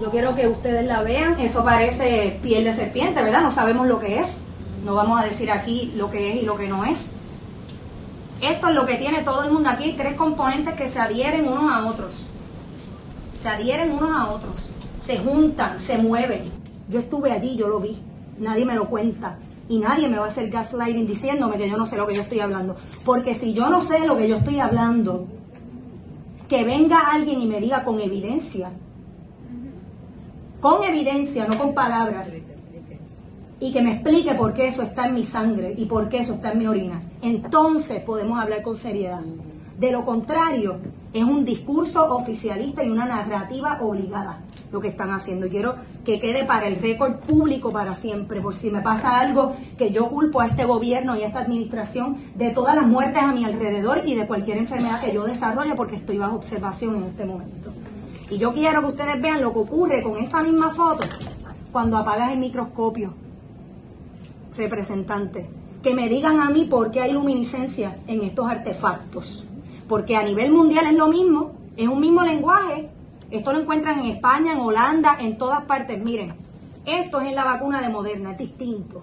Yo quiero que ustedes la vean. Eso parece piel de serpiente, ¿verdad? No sabemos lo que es. No vamos a decir aquí lo que es y lo que no es. Esto es lo que tiene todo el mundo aquí. Tres componentes que se adhieren unos a otros. Se adhieren unos a otros. Se juntan, se mueven. Yo estuve allí, yo lo vi. Nadie me lo cuenta. Y nadie me va a hacer gaslighting diciéndome que yo no sé lo que yo estoy hablando. Porque si yo no sé lo que yo estoy hablando, que venga alguien y me diga con evidencia, con evidencia, no con palabras, y que me explique por qué eso está en mi sangre y por qué eso está en mi orina. Entonces podemos hablar con seriedad. De lo contrario, es un discurso oficialista y una narrativa obligada lo que están haciendo. Quiero que quede para el récord público para siempre, por si me pasa algo que yo culpo a este gobierno y a esta administración de todas las muertes a mi alrededor y de cualquier enfermedad que yo desarrolle porque estoy bajo observación en este momento. Y yo quiero que ustedes vean lo que ocurre con esta misma foto cuando apagas el microscopio representantes, que me digan a mí por qué hay luminiscencia en estos artefactos. Porque a nivel mundial es lo mismo, es un mismo lenguaje. Esto lo encuentran en España, en Holanda, en todas partes. Miren, esto es en la vacuna de Moderna, es distinto.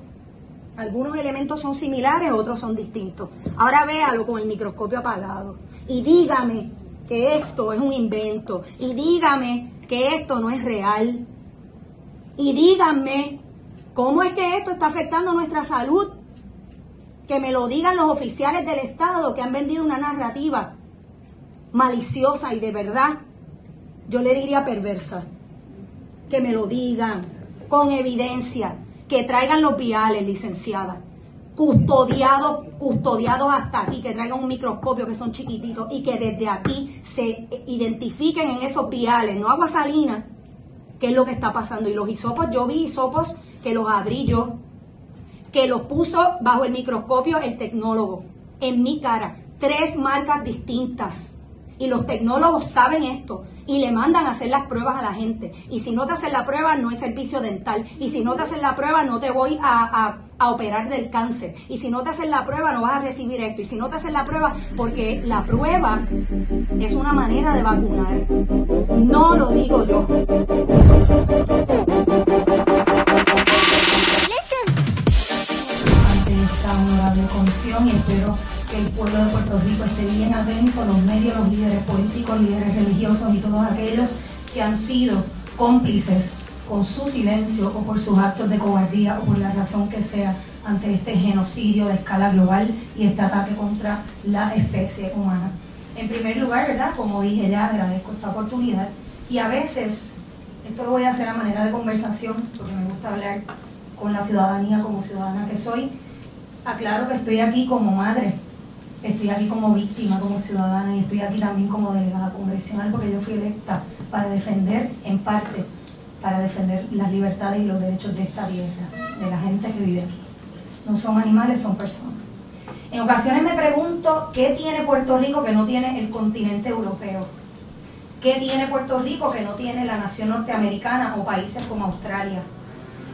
Algunos elementos son similares, otros son distintos. Ahora véalo con el microscopio apagado y dígame que esto es un invento y dígame que esto no es real y díganme ¿Cómo es que esto está afectando nuestra salud? Que me lo digan los oficiales del Estado que han vendido una narrativa maliciosa y de verdad, yo le diría perversa. Que me lo digan con evidencia, que traigan los viales, licenciada, custodiados, custodiados hasta aquí, que traigan un microscopio que son chiquititos y que desde aquí se identifiquen en esos viales, no agua salina, qué es lo que está pasando. Y los hisopos, yo vi hisopos que los abrí yo, que los puso bajo el microscopio el tecnólogo, en mi cara, tres marcas distintas. Y los tecnólogos saben esto y le mandan a hacer las pruebas a la gente. Y si no te hacen la prueba, no es servicio dental. Y si no te hacen la prueba, no te voy a, a, operar del cáncer. Y si no te hacen la prueba, no vas a recibir esto. Y si no te hacen la prueba, porque la prueba es una manera de vacunar. No lo digo yo. Honorable comisión y espero que el pueblo de Puerto Rico esté bien atento, los medios, los líderes políticos, líderes religiosos y todos aquellos que han sido cómplices con su silencio o por sus actos de cobardía o por la razón que sea ante este genocidio de escala global y este ataque contra la especie humana. En primer lugar, ¿verdad? Como dije ya, agradezco esta oportunidad y a veces, esto lo voy a hacer a manera de conversación porque me gusta hablar con la ciudadanía como ciudadana que soy, aclaro que estoy aquí como madre, estoy aquí como víctima, como ciudadana y estoy aquí también como delegada congresional porque yo fui electa para defender, en parte, para defender las libertades y los derechos de esta tierra, de la gente que vive aquí. No son animales, son personas. En ocasiones me pregunto qué tiene Puerto Rico que no tiene el continente europeo. ¿Qué tiene Puerto Rico que no tiene la nación norteamericana o países como Australia?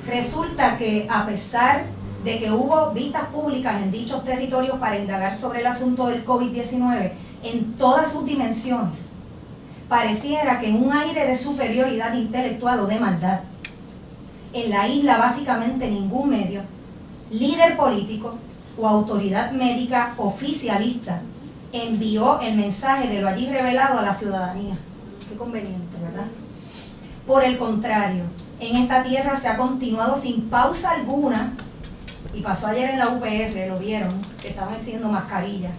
Resulta que a pesar que hubo vistas públicas en dichos territorios para indagar sobre el asunto del COVID-19 en todas sus dimensiones, pareciera que en un aire de superioridad intelectual o de maldad, en la isla básicamente ningún medio, líder político o autoridad médica oficialista envió el mensaje de lo allí revelado a la ciudadanía. Qué conveniente, ¿verdad? Por el contrario, en esta tierra se ha continuado sin pausa alguna y pasó ayer en la UPR, lo vieron, que estaban exigiendo mascarilla.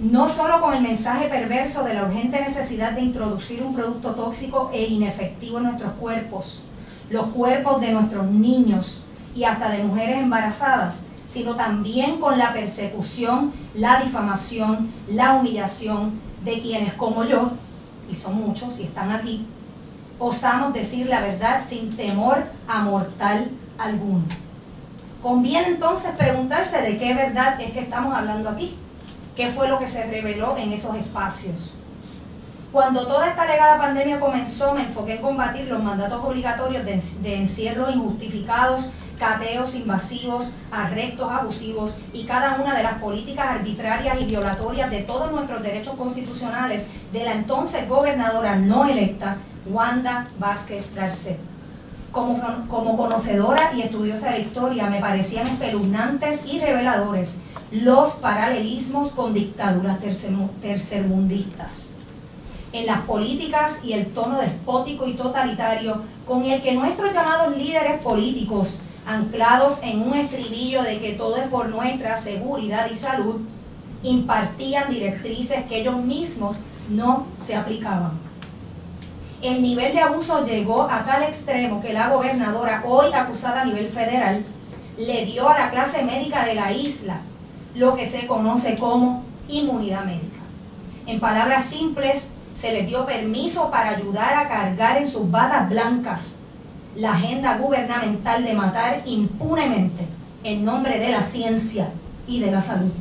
No solo con el mensaje perverso de la urgente necesidad de introducir un producto tóxico e inefectivo en nuestros cuerpos, los cuerpos de nuestros niños y hasta de mujeres embarazadas, sino también con la persecución, la difamación, la humillación de quienes como yo, y son muchos y están aquí, osamos decir la verdad sin temor a mortal alguno. Conviene entonces preguntarse de qué verdad es que estamos hablando aquí. ¿Qué fue lo que se reveló en esos espacios? Cuando toda esta alegada pandemia comenzó, me enfoqué en combatir los mandatos obligatorios de, de encierros injustificados, cateos invasivos, arrestos abusivos y cada una de las políticas arbitrarias y violatorias de todos nuestros derechos constitucionales de la entonces gobernadora no electa, Wanda Vázquez Garcet. Como, como conocedora y estudiosa de historia, me parecían espeluznantes y reveladores los paralelismos con dictaduras tercermundistas en las políticas y el tono despótico y totalitario con el que nuestros llamados líderes políticos, anclados en un estribillo de que todo es por nuestra seguridad y salud, impartían directrices que ellos mismos no se aplicaban. El nivel de abuso llegó a tal extremo que la gobernadora, hoy acusada a nivel federal, le dio a la clase médica de la isla lo que se conoce como inmunidad médica. En palabras simples, se les dio permiso para ayudar a cargar en sus batas blancas la agenda gubernamental de matar impunemente en nombre de la ciencia y de la salud.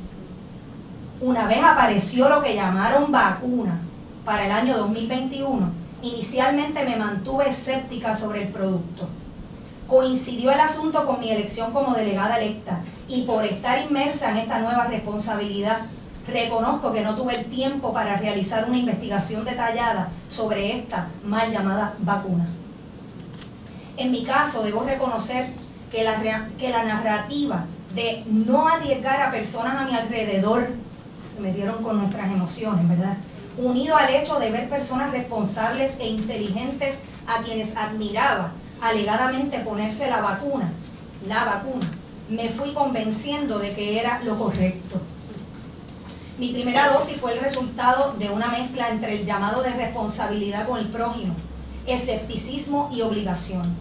Una vez apareció lo que llamaron vacuna para el año 2021, inicialmente me mantuve escéptica sobre el producto. Coincidió el asunto con mi elección como delegada electa y por estar inmersa en esta nueva responsabilidad Reconozco que no tuve el tiempo para realizar una investigación detallada sobre esta mal llamada vacuna. En mi caso, debo reconocer que la, que la narrativa de no arriesgar a personas a mi alrededor, se metieron con nuestras emociones, ¿verdad? Unido al hecho de ver personas responsables e inteligentes a quienes admiraba alegadamente ponerse la vacuna, la vacuna, me fui convenciendo de que era lo correcto. Mi primera dosis fue el resultado de una mezcla entre el llamado de responsabilidad con el prójimo, escepticismo y obligación.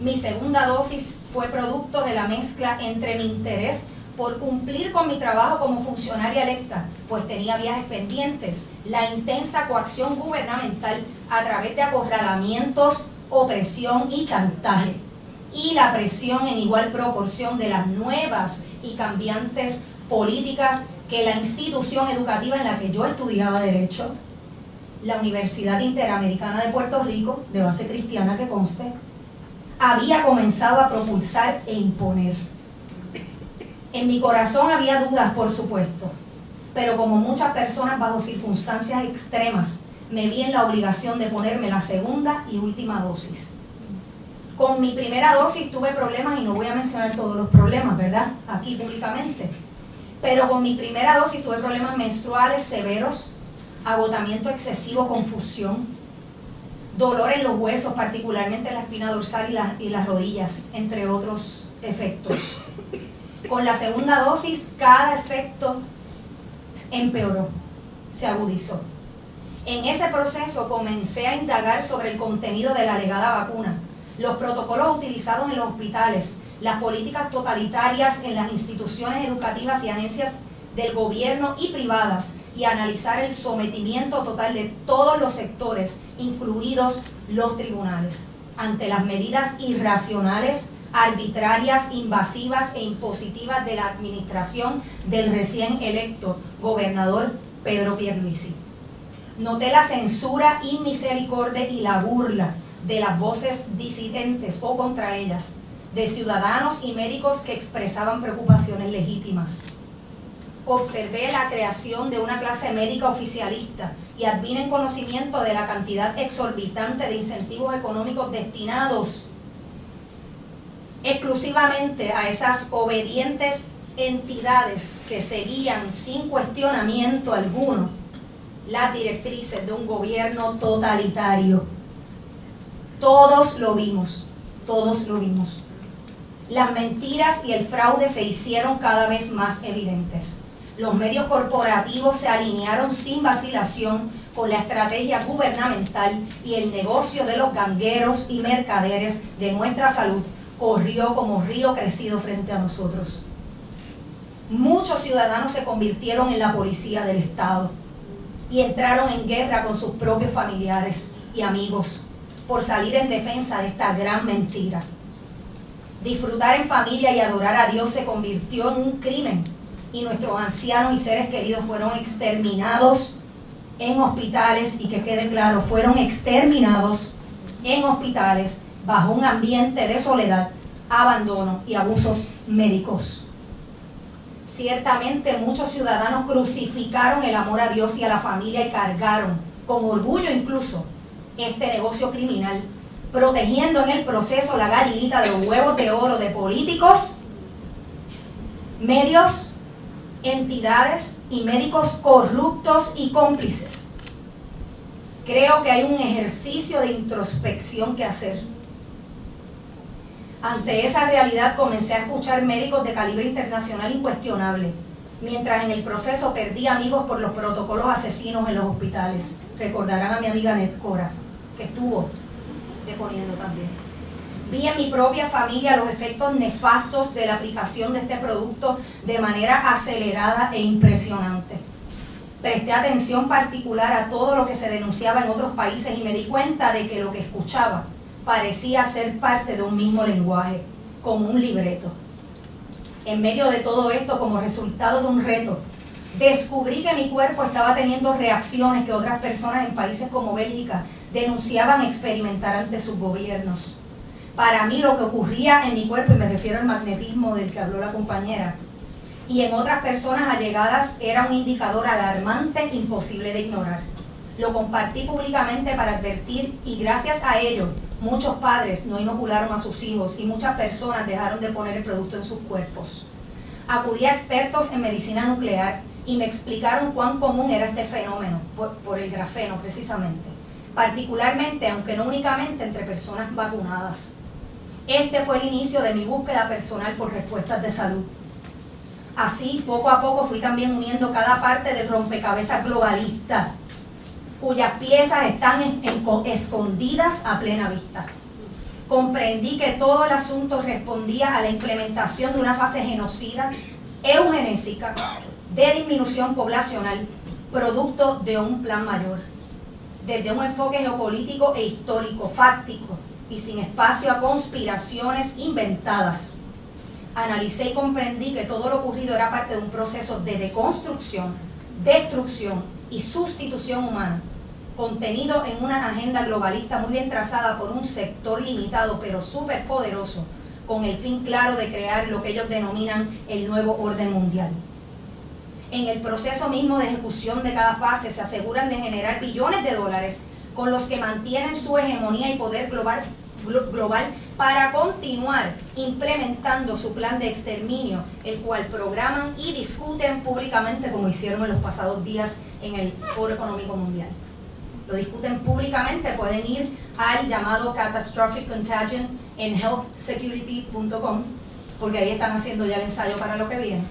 Mi segunda dosis fue producto de la mezcla entre mi interés por cumplir con mi trabajo como funcionaria electa, pues tenía viajes pendientes, la intensa coacción gubernamental a través de acorralamientos, opresión y chantaje, y la presión en igual proporción de las nuevas y cambiantes políticas que la institución educativa en la que yo estudiaba Derecho, la Universidad Interamericana de Puerto Rico, de base cristiana que conste, había comenzado a propulsar e imponer. En mi corazón había dudas, por supuesto, pero como muchas personas bajo circunstancias extremas, me vi en la obligación de ponerme la segunda y última dosis. Con mi primera dosis tuve problemas y no voy a mencionar todos los problemas, ¿verdad? Aquí públicamente pero con mi primera dosis tuve problemas menstruales severos, agotamiento excesivo, confusión, dolor en los huesos, particularmente en la espina dorsal y, y las rodillas, entre otros efectos. Con la segunda dosis, cada efecto empeoró, se agudizó. En ese proceso comencé a indagar sobre el contenido de la alegada vacuna, los protocolos utilizados en los hospitales, las políticas totalitarias en las instituciones educativas y agencias del gobierno y privadas y analizar el sometimiento total de todos los sectores, incluidos los tribunales, ante las medidas irracionales, arbitrarias, invasivas e impositivas de la administración del recién electo gobernador Pedro Pierluisi. Noté la censura inmisericordia y la burla de las voces disidentes o contra ellas, de ciudadanos y médicos que expresaban preocupaciones legítimas. Observé la creación de una clase médica oficialista y advine en conocimiento de la cantidad exorbitante de incentivos económicos destinados exclusivamente a esas obedientes entidades que seguían sin cuestionamiento alguno las directrices de un gobierno totalitario. Todos lo vimos, todos lo vimos las mentiras y el fraude se hicieron cada vez más evidentes. Los medios corporativos se alinearon sin vacilación con la estrategia gubernamental y el negocio de los gangueros y mercaderes de nuestra salud corrió como río crecido frente a nosotros. Muchos ciudadanos se convirtieron en la policía del Estado y entraron en guerra con sus propios familiares y amigos por salir en defensa de esta gran mentira. Disfrutar en familia y adorar a Dios se convirtió en un crimen y nuestros ancianos y seres queridos fueron exterminados en hospitales y que quede claro, fueron exterminados en hospitales bajo un ambiente de soledad, abandono y abusos médicos. Ciertamente muchos ciudadanos crucificaron el amor a Dios y a la familia y cargaron, con orgullo incluso, este negocio criminal, protegiendo en el proceso la gallinita de los huevos de oro de políticos, medios, entidades y médicos corruptos y cómplices. Creo que hay un ejercicio de introspección que hacer. Ante esa realidad comencé a escuchar médicos de calibre internacional incuestionable, mientras en el proceso perdí amigos por los protocolos asesinos en los hospitales. Recordarán a mi amiga Netcora, que estuvo deponiendo también. Vi en mi propia familia los efectos nefastos de la aplicación de este producto de manera acelerada e impresionante. Presté atención particular a todo lo que se denunciaba en otros países y me di cuenta de que lo que escuchaba parecía ser parte de un mismo lenguaje, como un libreto. En medio de todo esto, como resultado de un reto, descubrí que mi cuerpo estaba teniendo reacciones que otras personas en países como Bélgica denunciaban experimentar ante sus gobiernos. Para mí lo que ocurría en mi cuerpo, y me refiero al magnetismo del que habló la compañera, y en otras personas allegadas era un indicador alarmante imposible de ignorar. Lo compartí públicamente para advertir y gracias a ello muchos padres no inocularon a sus hijos y muchas personas dejaron de poner el producto en sus cuerpos. Acudí a expertos en medicina nuclear y me explicaron cuán común era este fenómeno por, el grafeno precisamente, particularmente, aunque no únicamente entre personas vacunadas. Este fue el inicio de mi búsqueda personal por respuestas de salud. Así, poco a poco fui también uniendo cada parte del rompecabezas globalista, cuyas piezas están escondidas a plena vista. Comprendí que todo el asunto respondía a la implementación de una fase genocida, eugenésica, de disminución poblacional, producto de un plan mayor, desde un enfoque geopolítico e histórico, fáctico y sin espacio a conspiraciones inventadas. Analicé y comprendí que todo lo ocurrido era parte de un proceso de deconstrucción, destrucción y sustitución humana, contenido en una agenda globalista muy bien trazada por un sector limitado pero súper poderoso, con el fin claro de crear lo que ellos denominan el nuevo orden mundial. En el proceso mismo de ejecución de cada fase se aseguran de generar billones de dólares con los que mantienen su hegemonía y poder global, global para continuar implementando su plan de exterminio, el cual programan y discuten públicamente como hicieron en los pasados días en el Foro Económico Mundial. Lo discuten públicamente, pueden ir al llamado Catastrophic Contagion en healthsecurity.com, porque ahí están haciendo ya el ensayo para lo que viene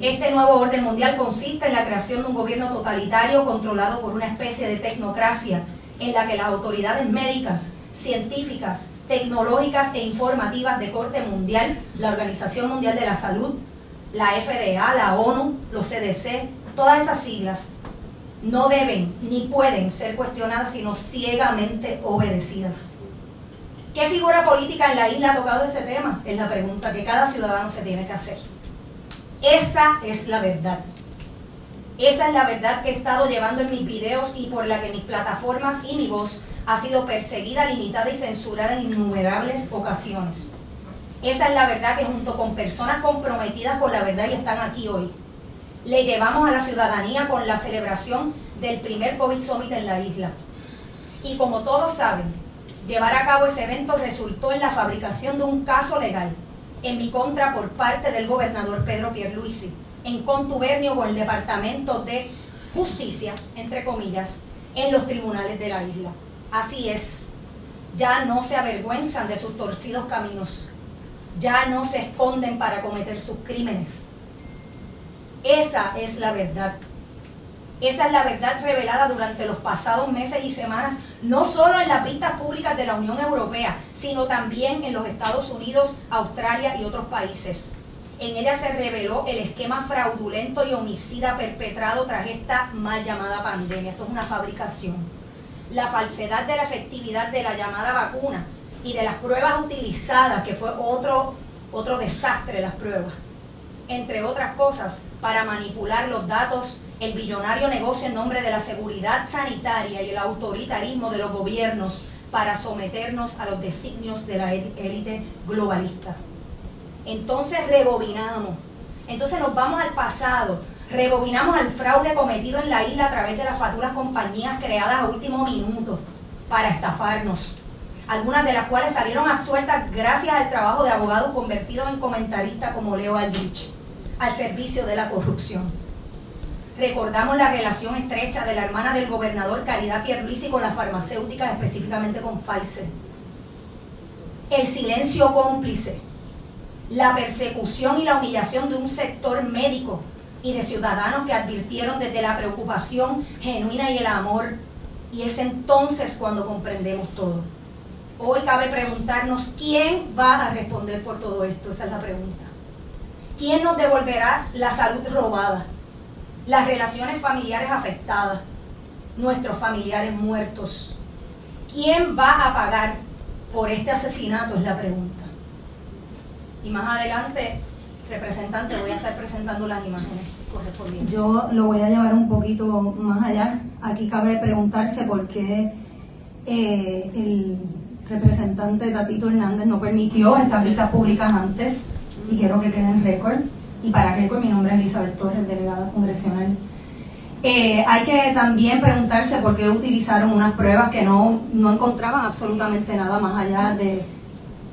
este nuevo orden mundial consiste en la creación de un gobierno totalitario controlado por una especie de tecnocracia en la que las autoridades médicas, científicas, tecnológicas e informativas de corte mundial, la Organización Mundial de la Salud, la FDA, la ONU, los CDC, todas esas siglas, no deben ni pueden ser cuestionadas sino ciegamente obedecidas. ¿Qué figura política en la isla ha tocado ese tema? Es la pregunta que cada ciudadano se tiene que hacer. Esa es la verdad. Esa es la verdad que he estado llevando en mis videos y por la que mis plataformas y mi voz ha sido perseguida, limitada y censurada en innumerables ocasiones. Esa es la verdad que junto con personas comprometidas con la verdad y están aquí hoy, le llevamos a la ciudadanía con la celebración del primer COVID Summit en la isla. Y como todos saben, llevar a cabo ese evento resultó en la fabricación de un caso legal en mi contra por parte del gobernador Pedro Pierluisi, en contubernio con el Departamento de Justicia, entre comillas, en los tribunales de la isla. Así es, ya no se avergüenzan de sus torcidos caminos, ya no se esconden para cometer sus crímenes. Esa es la verdad. Esa es la verdad revelada durante los pasados meses y semanas, no solo en las pistas públicas de la Unión Europea, sino también en los Estados Unidos, Australia y otros países. En ella se reveló el esquema fraudulento y homicida perpetrado tras esta mal llamada pandemia. Esto es una fabricación. La falsedad de la efectividad de la llamada vacuna y de las pruebas utilizadas, que fue otro, otro desastre las pruebas, entre otras cosas, para manipular los datos el billonario negocio en nombre de la seguridad sanitaria y el autoritarismo de los gobiernos para someternos a los designios de la élite globalista. Entonces rebobinamos, entonces nos vamos al pasado, rebobinamos al fraude cometido en la isla a través de las faturas compañías creadas a último minuto, para estafarnos, algunas de las cuales salieron absueltas gracias al trabajo de abogados convertidos en comentaristas como Leo Aldrich, al servicio de la corrupción. Recordamos la relación estrecha de la hermana del gobernador Caridad Pierluisi con las farmacéuticas, específicamente con Pfizer. El silencio cómplice, la persecución y la humillación de un sector médico y de ciudadanos que advirtieron desde la preocupación genuina y el amor. Y es entonces cuando comprendemos todo. Hoy cabe preguntarnos quién va a responder por todo esto. Esa es la pregunta. ¿Quién nos devolverá la salud robada? Las relaciones familiares afectadas, nuestros familiares muertos. ¿Quién va a pagar por este asesinato? Es la pregunta. Y más adelante, representante, voy a estar presentando las imágenes correspondientes. Yo lo voy a llevar un poquito más allá. Aquí cabe preguntarse por qué eh, el representante Tatito Hernández no permitió estas vistas públicas antes y quiero que quede en récord. Y para récord mi nombre es Elizabeth Torres, delegada congresional. Eh, hay que también preguntarse por qué utilizaron unas pruebas que no, no encontraban absolutamente nada más allá de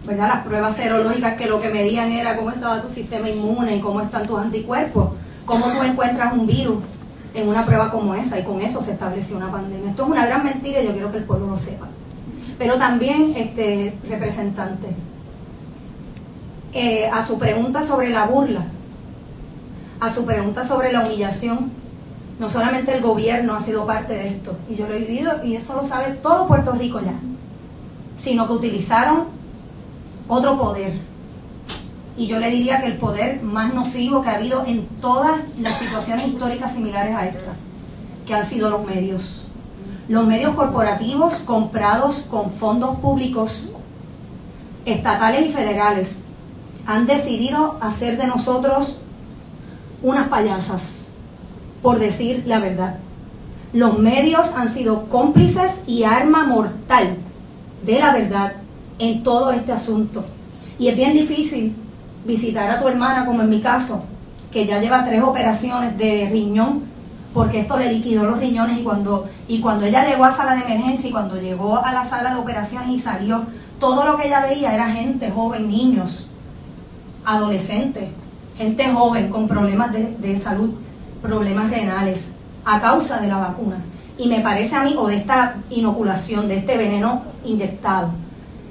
¿verdad? las pruebas serológicas que lo que medían era cómo estaba tu sistema inmune y cómo están tus anticuerpos. ¿Cómo tú encuentras un virus en una prueba como esa? Y con eso se estableció una pandemia. Esto es una gran mentira y yo quiero que el pueblo lo sepa. Pero también, este representante, eh, a su pregunta sobre la burla, a su pregunta sobre la humillación, no solamente el gobierno ha sido parte de esto, y yo lo he vivido, y eso lo sabe todo Puerto Rico ya, sino que utilizaron otro poder. Y yo le diría que el poder más nocivo que ha habido en todas las situaciones históricas similares a esta, que han sido los medios. Los medios corporativos comprados con fondos públicos estatales y federales han decidido hacer de nosotros unas payasas, por decir la verdad. Los medios han sido cómplices y arma mortal de la verdad en todo este asunto. Y es bien difícil visitar a tu hermana, como en mi caso, que ya lleva tres operaciones de riñón, porque esto le liquidó los riñones y cuando, y cuando ella llegó a sala de emergencia y cuando llegó a la sala de operaciones y salió, todo lo que ella veía era gente joven, niños, adolescentes, gente joven con problemas de, de salud, problemas renales, a causa de la vacuna. Y me parece a mí, o de esta inoculación, de este veneno inyectado,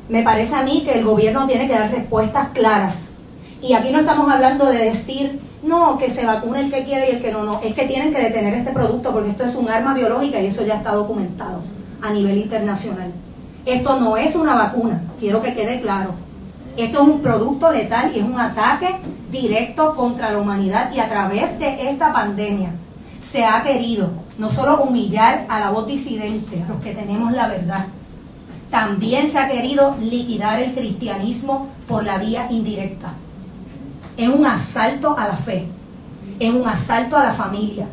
me parece a mí que el gobierno tiene que dar respuestas claras. Y aquí no estamos hablando de decir, no, que se vacune el que quiere y el que no, no. Es que tienen que detener este producto porque esto es un arma biológica y eso ya está documentado a nivel internacional. Esto no es una vacuna, quiero que quede claro. Esto es un producto letal y es un ataque directo contra la humanidad y a través de esta pandemia se ha querido no solo humillar a la voz disidente, a los que tenemos la verdad, también se ha querido liquidar el cristianismo por la vía indirecta. Es un asalto a la fe, es un asalto a la familia,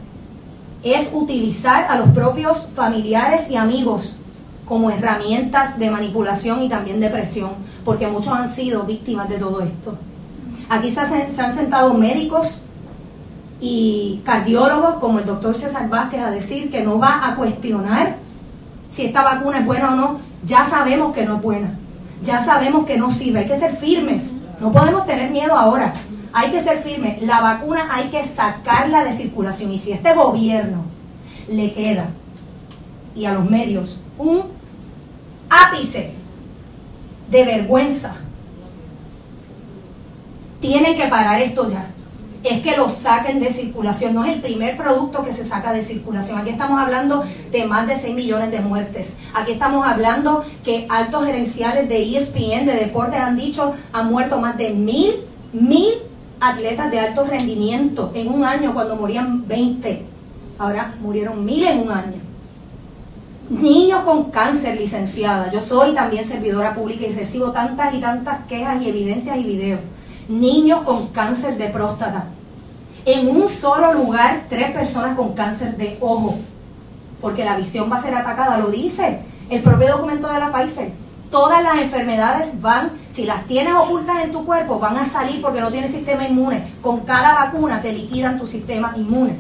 es utilizar a los propios familiares y amigos como herramientas de manipulación y también de presión, porque muchos han sido víctimas de todo esto. Aquí se, han sentado médicos y cardiólogos como el doctor César Vázquez a decir que no va a cuestionar si esta vacuna es buena o no, ya sabemos que no es buena, ya sabemos que no sirve, hay que ser firmes, no podemos tener miedo ahora, hay que ser firmes, la vacuna hay que sacarla de circulación. Y si este gobierno le queda y a los medios un ápice de vergüenza, tienen que parar esto ya es que lo saquen de circulación. No es el primer producto que se saca de circulación. Aquí estamos hablando de más de 6 millones de muertes. Aquí estamos hablando que altos gerenciales de ESPN, de deportes, han dicho han muerto más de mil, mil atletas de alto rendimiento en un año cuando morían 20. Ahora murieron mil en un año. Niños con cáncer, licenciada. Yo soy también servidora pública y recibo tantas y tantas quejas y evidencias y videos niños con cáncer de próstata. En un solo lugar, tres personas con cáncer de ojo, porque la visión va a ser atacada, lo dice el propio documento de la Pfizer. Todas las enfermedades van, si las tienes ocultas en tu cuerpo, van a salir porque no tienes sistema inmune. Con cada vacuna te liquidan tu sistema inmune.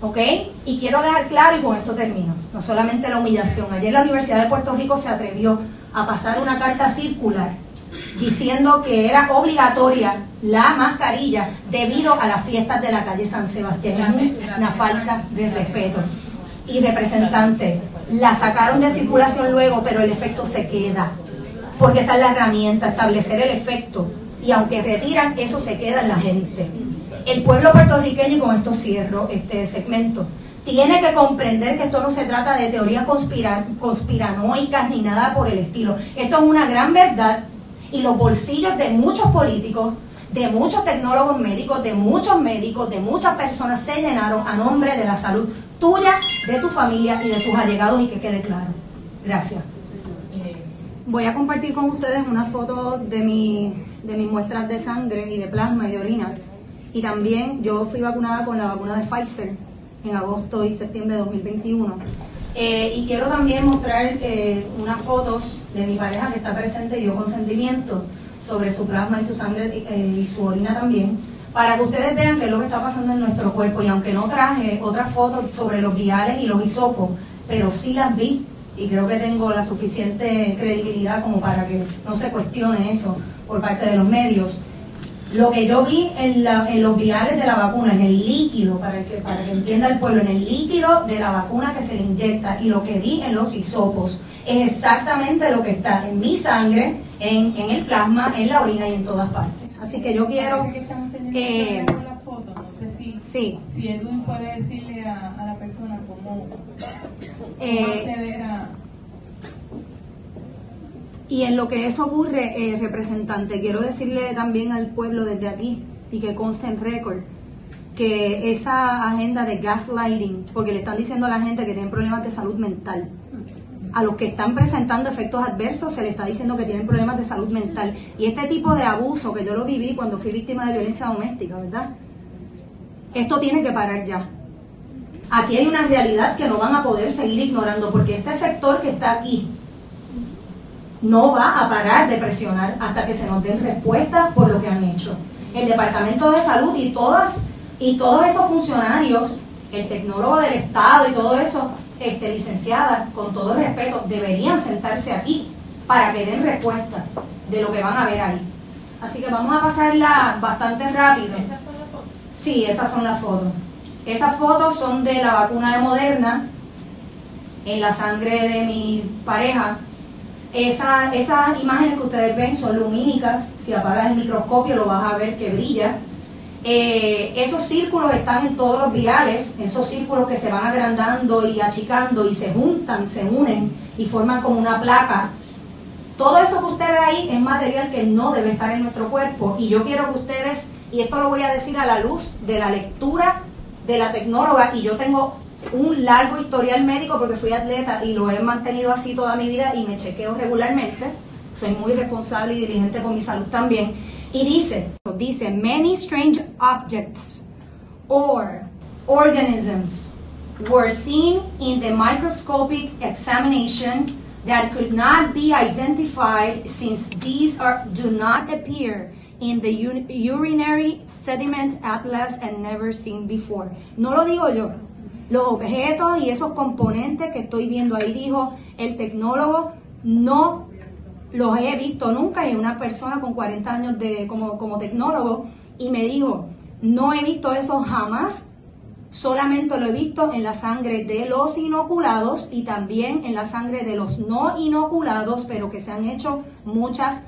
¿Ok? Y quiero dejar claro, y con esto termino, no solamente la humillación. Ayer la Universidad de Puerto Rico se atrevió a pasar una carta circular diciendo que era obligatoria la mascarilla debido a las fiestas de la calle San Sebastián. Es una falta de respeto. Y representante, la sacaron de circulación luego, pero el efecto se queda. Porque esa es la herramienta, establecer el efecto. Y aunque retiran, eso se queda en la gente. El pueblo puertorriqueño, y con esto cierro este segmento, tiene que comprender que esto no se trata de teorías conspiranoicas ni nada por el estilo. Esto es una gran verdad y los bolsillos de muchos políticos, de muchos tecnólogos médicos, de muchos médicos, de muchas personas se llenaron a nombre de la salud tuya, de tu familia y de tus allegados y que quede claro. Gracias. Voy a compartir con ustedes una foto de, mi, de mis muestras de sangre y de plasma y de orina. Y también yo fui vacunada con la vacuna de Pfizer en agosto y septiembre de 2021. Eh, y quiero también mostrar eh, unas fotos de mi pareja que está presente y dio consentimiento sobre su plasma y su sangre eh, y su orina también, para que ustedes vean qué es lo que está pasando en nuestro cuerpo. Y aunque no traje otras fotos sobre los viales y los hisopos, pero sí las vi y creo que tengo la suficiente credibilidad como para que no se cuestione eso por parte de los medios. Lo que yo vi en, los viales de la vacuna, en el líquido, para que, para que entienda el pueblo, en el líquido de la vacuna que se le inyecta y lo que vi en los hisopos, es exactamente lo que está en mi sangre, en, el plasma, en la orina y en todas partes. Así que yo quiero... Eh, la foto, no sé si, sí. si Edwin puede decirle a, la persona cómo, eh, acceder a... Y en lo que eso ocurre, eh, representante, quiero decirle también al pueblo desde aquí y que conste en récord que esa agenda de gaslighting, porque le están diciendo a la gente que tienen problemas de salud mental, a los que están presentando efectos adversos se le está diciendo que tienen problemas de salud mental. Y este tipo de abuso que yo lo viví cuando fui víctima de violencia doméstica, ¿verdad? Esto tiene que parar ya. Aquí hay una realidad que no van a poder seguir ignorando, porque este sector que está aquí, no va a parar de presionar hasta que se nos den respuesta por lo que han hecho. El Departamento de Salud y todas y todos esos funcionarios, el tecnólogo del Estado y todo eso, este, licenciada, con todo respeto, deberían sentarse aquí para que den respuesta de lo que van a ver ahí. Así que vamos a pasarla bastante rápido. ¿Esas son las fotos? Sí, esas son las fotos. Esas fotos son de la vacuna de Moderna en la sangre de mi pareja esa, esas imágenes que ustedes ven son lumínicas, si apagas el microscopio lo vas a ver que brilla. Eh, esos círculos están en todos los virales, esos círculos que se van agrandando y achicando y se juntan, se unen y forman como una placa. Todo eso que usted ve ahí es material que no debe estar en nuestro cuerpo y yo quiero que ustedes, y esto lo voy a decir a la luz de la lectura de la tecnóloga, y yo tengo un largo historial médico porque fui atleta y lo he mantenido así toda mi vida y me chequeo regularmente. Soy muy responsable y diligente con mi salud también. Y dice, dice, many strange objects or organisms were seen in the microscopic examination that could not be identified since these are, do not appear in the urinary sediment atlas and never seen before. No lo digo yo, los objetos y esos componentes que estoy viendo ahí, dijo el tecnólogo, no los he visto nunca y una persona con 40 años de, como, como tecnólogo y me dijo, no he visto eso jamás, solamente lo he visto en la sangre de los inoculados y también en la sangre de los no inoculados, pero que se han hecho muchas,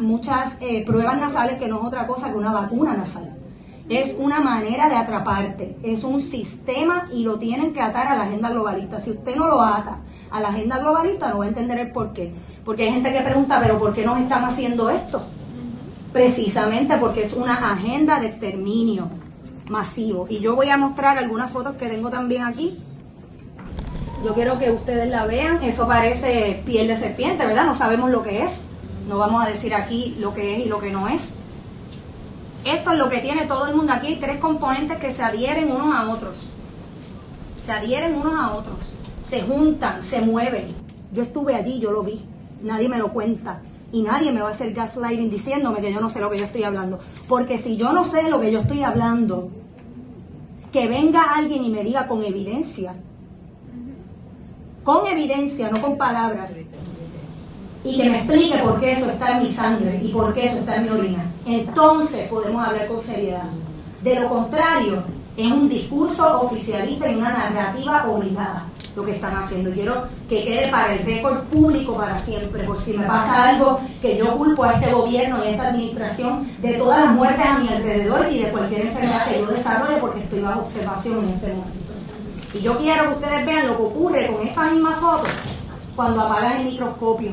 muchas eh, pruebas nasales que no es otra cosa que una vacuna nasal es una manera de atraparte, es un sistema y lo tienen que atar a la agenda globalista. Si usted no lo ata a la agenda globalista, no va a entender el por qué. Porque hay gente que pregunta, pero ¿por qué nos están haciendo esto? Precisamente porque es una agenda de exterminio masivo. Y yo voy a mostrar algunas fotos que tengo también aquí. Yo quiero que ustedes la vean. Eso parece piel de serpiente, ¿verdad? No sabemos lo que es. No vamos a decir aquí lo que es y lo que no es. Esto es lo que tiene todo el mundo. Aquí tres componentes que se adhieren unos a otros. Se adhieren unos a otros. Se juntan, se mueven. Yo estuve allí, yo lo vi. Nadie me lo cuenta. Y nadie me va a hacer gaslighting diciéndome que yo no sé lo que yo estoy hablando. Porque si yo no sé lo que yo estoy hablando, que venga alguien y me diga con evidencia, con evidencia, no con palabras, y que me explique por qué eso está en mi sangre y por qué eso está en mi orina. Entonces podemos hablar con seriedad. De lo contrario, es un discurso oficialista y una narrativa obligada lo que están haciendo. Quiero que quede para el récord público para siempre, por si me pasa algo que yo culpo a este gobierno y a esta administración de todas las muertes a mi alrededor y de cualquier enfermedad que yo desarrolle porque estoy bajo observación en este momento. Y yo quiero que ustedes vean lo que ocurre con esta misma foto cuando apagan el microscopio,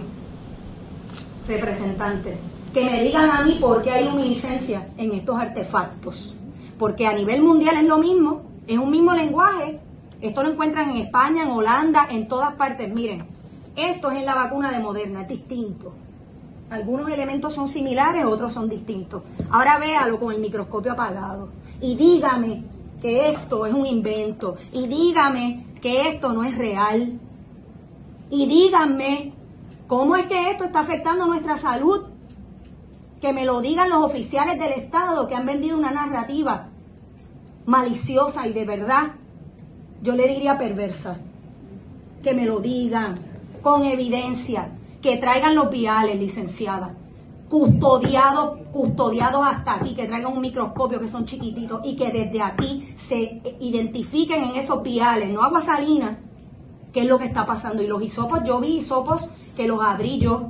representante. Que me digan a mí por qué hay luminiscencia en estos artefactos. Porque a nivel mundial es lo mismo, es un mismo lenguaje, esto lo encuentran en España, en Holanda, en todas partes. Miren, esto es en la vacuna de Moderna, es distinto. Algunos elementos son similares, otros son distintos. Ahora véalo con el microscopio apagado y dígame que esto es un invento y dígame que esto no es real y díganme cómo es que esto está afectando nuestra salud. Que me lo digan los oficiales del Estado que han vendido una narrativa maliciosa y de verdad yo le diría perversa. Que me lo digan con evidencia, que traigan los viales, licenciada, custodiados, custodiados hasta aquí, que traigan un microscopio que son chiquititos y que desde aquí se identifiquen en esos viales, no agua salina, qué es lo que está pasando. Y los hisopos, yo vi hisopos que los abrí yo,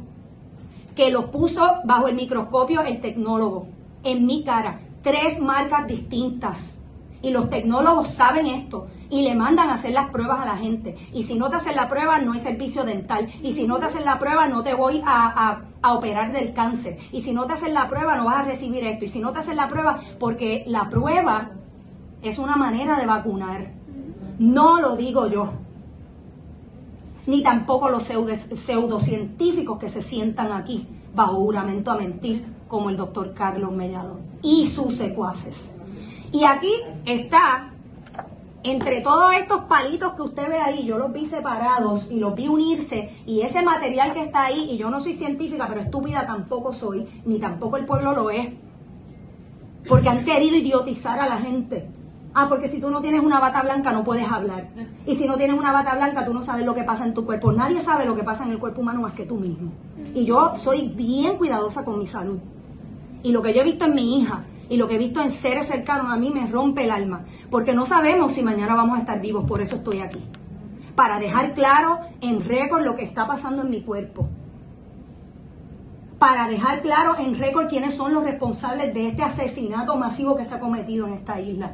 que los puso bajo el microscopio el tecnólogo, en mi cara, tres marcas distintas. Y los tecnólogos saben esto y le mandan a hacer las pruebas a la gente. Y si no te hacen la prueba, no hay servicio dental. Y si no te hacen la prueba, no te voy a, operar del cáncer. Y si no te hacen la prueba, no vas a recibir esto. Y si no te hacen la prueba, porque la prueba es una manera de vacunar. No lo digo yo. Ni tampoco los pseudocientíficos que se sientan aquí bajo juramento a mentir, como el doctor Carlos Mellado y sus secuaces. Y aquí está entre todos estos palitos que usted ve ahí, yo los vi separados y los vi unirse, y ese material que está ahí, y yo no soy científica, pero estúpida tampoco soy, ni tampoco el pueblo lo es, porque han querido idiotizar a la gente. Ah, porque si tú no tienes una bata blanca no puedes hablar. Y si no tienes una bata blanca tú no sabes lo que pasa en tu cuerpo. Nadie sabe lo que pasa en el cuerpo humano más que tú mismo. Y yo soy bien cuidadosa con mi salud. Y lo que yo he visto en mi hija y lo que he visto en seres cercanos a mí me rompe el alma, porque no sabemos si mañana vamos a estar vivos, por eso estoy aquí. Para dejar claro en récord lo que está pasando en mi cuerpo. Para dejar claro en récord quiénes son los responsables de este asesinato masivo que se ha cometido en esta isla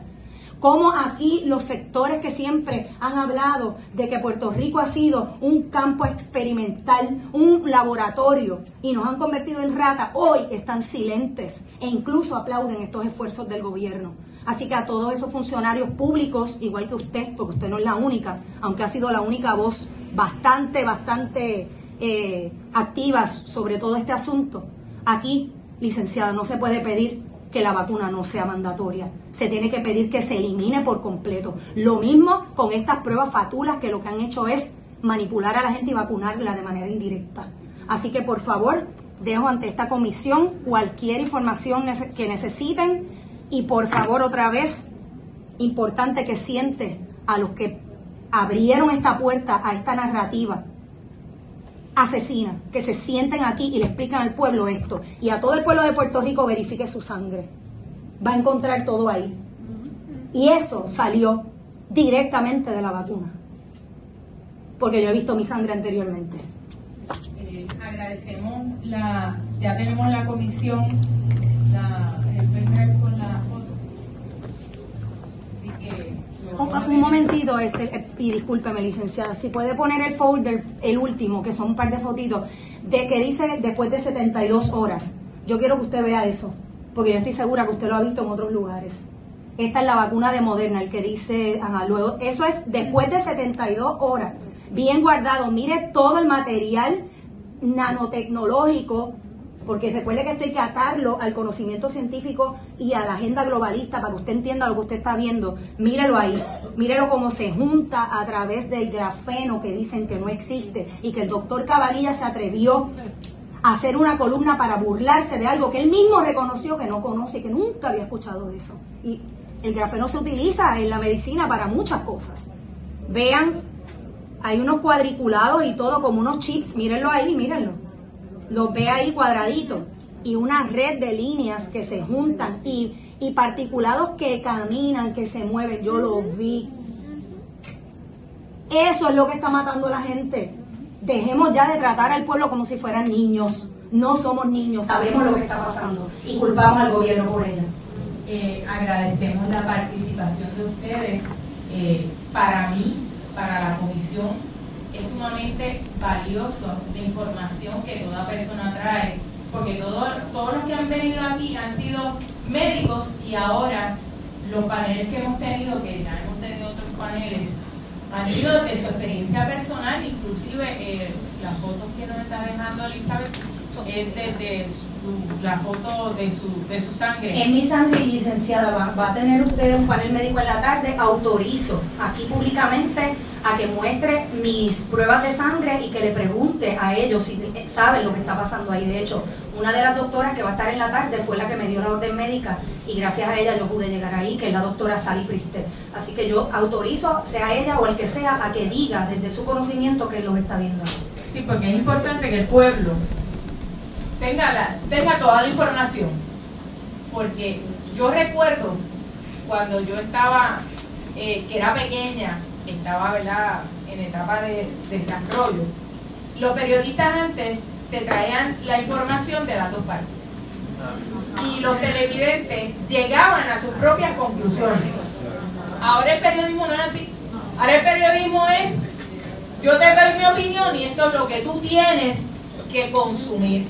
cómo aquí los sectores que siempre han hablado de que Puerto Rico ha sido un campo experimental, un laboratorio, y nos han convertido en rata, hoy están silentes e incluso aplauden estos esfuerzos del gobierno. Así que a todos esos funcionarios públicos, igual que usted, porque usted no es la única, aunque ha sido la única voz bastante, bastante eh, activa sobre todo este asunto, aquí, licenciada, no se puede pedir que la vacuna no sea mandatoria. Se tiene que pedir que se elimine por completo. Lo mismo con estas pruebas fatulas que lo que han hecho es manipular a la gente y vacunarla de manera indirecta. Así que por favor, dejo ante esta comisión cualquier información que necesiten y por favor otra vez, importante que siente a los que abrieron esta puerta a esta narrativa asesina, que se sienten aquí y le explican al pueblo esto. Y a todo el pueblo de Puerto Rico verifique su sangre. Va a encontrar todo ahí. Y eso salió directamente de la vacuna. Porque yo he visto mi sangre anteriormente. Eh, agradecemos la, ya tenemos la comisión, la, el con la Un, momentito, este, eh, y discúlpeme, licenciada, si puede poner el folder, el último, que son un par de fotitos, de que dice después de 72 horas. Yo quiero que usted vea eso, porque yo estoy segura que usted lo ha visto en otros lugares. Esta es la vacuna de Moderna, el que dice, ajá, luego, eso es después de 72 horas, bien guardado. Mire todo el material nanotecnológico porque recuerde que esto hay que atarlo al conocimiento científico y a la agenda globalista para que usted entienda lo que usted está viendo. Mírelo ahí, mírelo cómo se junta a través del grafeno que dicen que no existe y que el doctor Cabalilla se atrevió a hacer una columna para burlarse de algo que él mismo reconoció que no conoce y que nunca había escuchado de eso. Y El grafeno se utiliza en la medicina para muchas cosas. Vean, hay unos cuadriculados y todo como unos chips, mírenlo ahí, mírenlo. Los ve ahí cuadraditos y una red de líneas que se juntan y, y particulados que caminan, que se mueven. Yo los vi. Eso es lo que está matando a la gente. Dejemos ya de tratar al pueblo como si fueran niños. No somos niños, sabemos lo que está pasando y culpamos al gobierno por ello. Eh, agradecemos la participación de ustedes. Eh, para mí, para la comisión, es sumamente valioso la información que toda persona trae, porque todo, todos los que han venido aquí han sido médicos y ahora los paneles que hemos tenido, que ya hemos tenido otros paneles, han sido de su experiencia personal, inclusive eh, las fotos que nos está dejando Elizabeth es la foto de su, de su sangre. Es mi sangre, licenciada. Va, a tener usted un panel médico en la tarde. Autorizo aquí públicamente a que muestre mis pruebas de sangre y que le pregunte a ellos si saben lo que está pasando ahí. De hecho, una de las doctoras que va a estar en la tarde fue la que me dio la orden médica y gracias a ella yo pude llegar ahí, que es la doctora Sally Priester. Así que yo autorizo, sea ella o el que sea, a que diga desde su conocimiento que lo está viendo. Sí, porque es importante que el pueblo tenga, la, tenga toda la información. Porque yo recuerdo cuando yo estaba, eh, que era pequeña, estaba ¿verdad? en etapa de, desarrollo, los periodistas antes te traían la información de las dos partes. Y los televidentes llegaban a sus propias conclusiones. Ahora el periodismo no es así. Ahora el periodismo es, yo te doy mi opinión y esto es lo que tú tienes que consumir.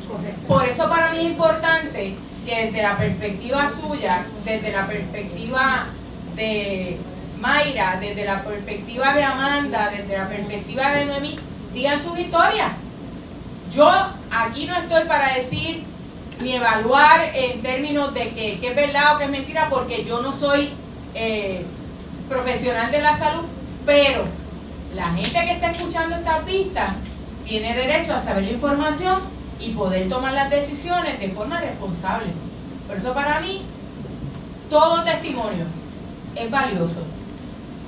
Por eso para mí es importante que desde la perspectiva suya, desde la perspectiva de Mayra, desde la perspectiva de Amanda, desde la perspectiva de Noemí, digan sus historias. Yo aquí no estoy para decir ni evaluar en términos de que, es verdad o que es mentira, porque yo no soy eh, profesional de la salud, pero la gente que está escuchando esta pista tiene derecho a saber la información y poder tomar las decisiones de forma responsable. Por eso para mí, todo testimonio es valioso,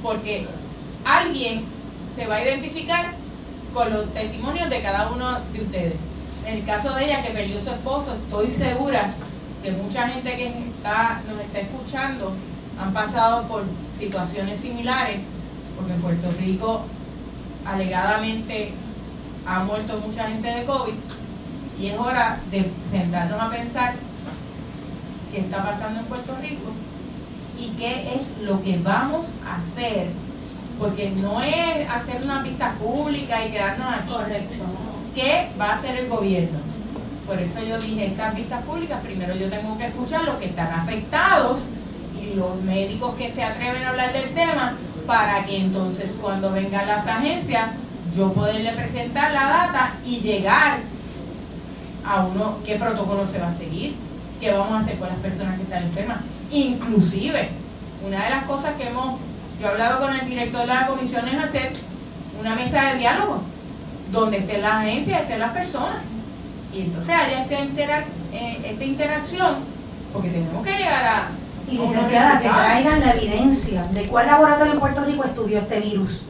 porque alguien se va a identificar con los testimonios de cada uno de ustedes. En el caso de ella que perdió su esposo, estoy segura que mucha gente que está, nos está escuchando han pasado por situaciones similares, porque en Puerto Rico alegadamente ha muerto mucha gente de COVID y es hora de sentarnos a pensar qué está pasando en Puerto Rico y qué es lo que vamos a hacer, porque no es hacer una pista pública y quedarnos aquí. Correcto. ¿Qué va a hacer el gobierno? Por eso yo dije, estas vistas públicas, primero yo tengo que escuchar los que están afectados y los médicos que se atreven a hablar del tema, para que entonces cuando vengan las agencias yo poderle presentar la data y llegar a uno qué protocolo se va a seguir, qué vamos a hacer con las personas que están enfermas. Inclusive, una de las cosas que hemos, yo he hablado con el director de la comisión es hacer una mesa de diálogo, donde estén las agencias, estén las personas. Y entonces haya esta, eh, esta interacción, porque tenemos que llegar a... Y licenciada, que traigan la evidencia de cuál laboratorio en Puerto Rico estudió este virus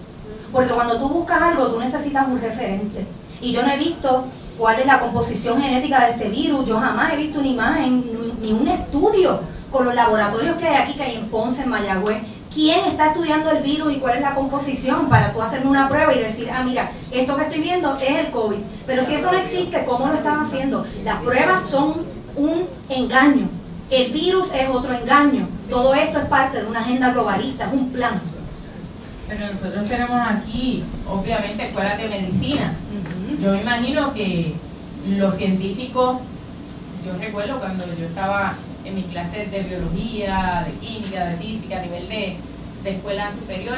porque cuando tú buscas algo, tú necesitas un referente. Y yo no he visto cuál es la composición genética de este virus, yo jamás he visto una imagen, ni un estudio con los laboratorios que hay aquí, que hay en Ponce, en Mayagüez. ¿Quién está estudiando el virus y cuál es la composición para tú hacerme una prueba y decir, ah, mira, esto que estoy viendo es el COVID? Pero si eso no existe, ¿cómo lo están haciendo? Las pruebas son un engaño. El virus es otro engaño. Todo esto es parte de una agenda globalista, es un plan. Pero nosotros tenemos aquí, obviamente, escuelas de medicina. Yo me imagino que los científicos, yo recuerdo cuando yo estaba en mis clases de biología, de química, de física, a nivel de, escuela superior,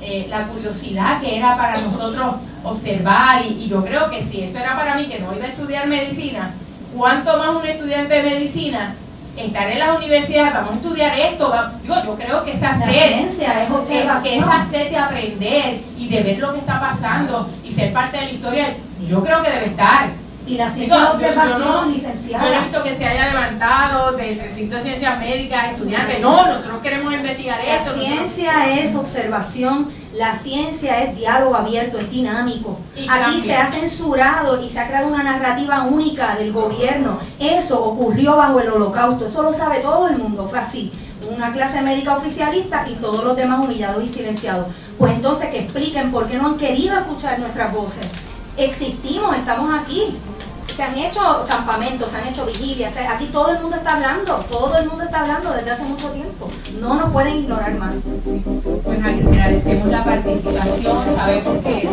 eh, la curiosidad que era para nosotros observar, y, y, yo creo que si eso era para mí, que no iba a estudiar medicina, ¿cuánto más un estudiante de medicina estar en las universidades, vamos a estudiar esto, yo, creo que esa sed, es que esa sed de aprender y de ver lo que está pasando y ser parte de la historia, yo creo que debe estar. Y la ciencia de observación, licenciada. Yo he visto que se haya levantado de, el recinto de ciencias médicas, estudiantes, no, nosotros queremos investigar La esto. ciencia es observación, la ciencia es diálogo abierto, es dinámico. Y Aquí se ha censurado y se ha creado una narrativa única del gobierno. Eso ocurrió bajo el holocausto, eso lo sabe todo el mundo, fue así. Una clase médica oficialista y todos los demás humillados y silenciados. Pues entonces que expliquen por qué no han querido escuchar nuestras voces. Existimos, estamos aquí se han hecho campamentos, se han hecho vigilias, aquí todo el mundo está hablando, todo el mundo está hablando desde hace mucho tiempo, no nos pueden ignorar más. Bueno, agradecemos la participación, sabemos que...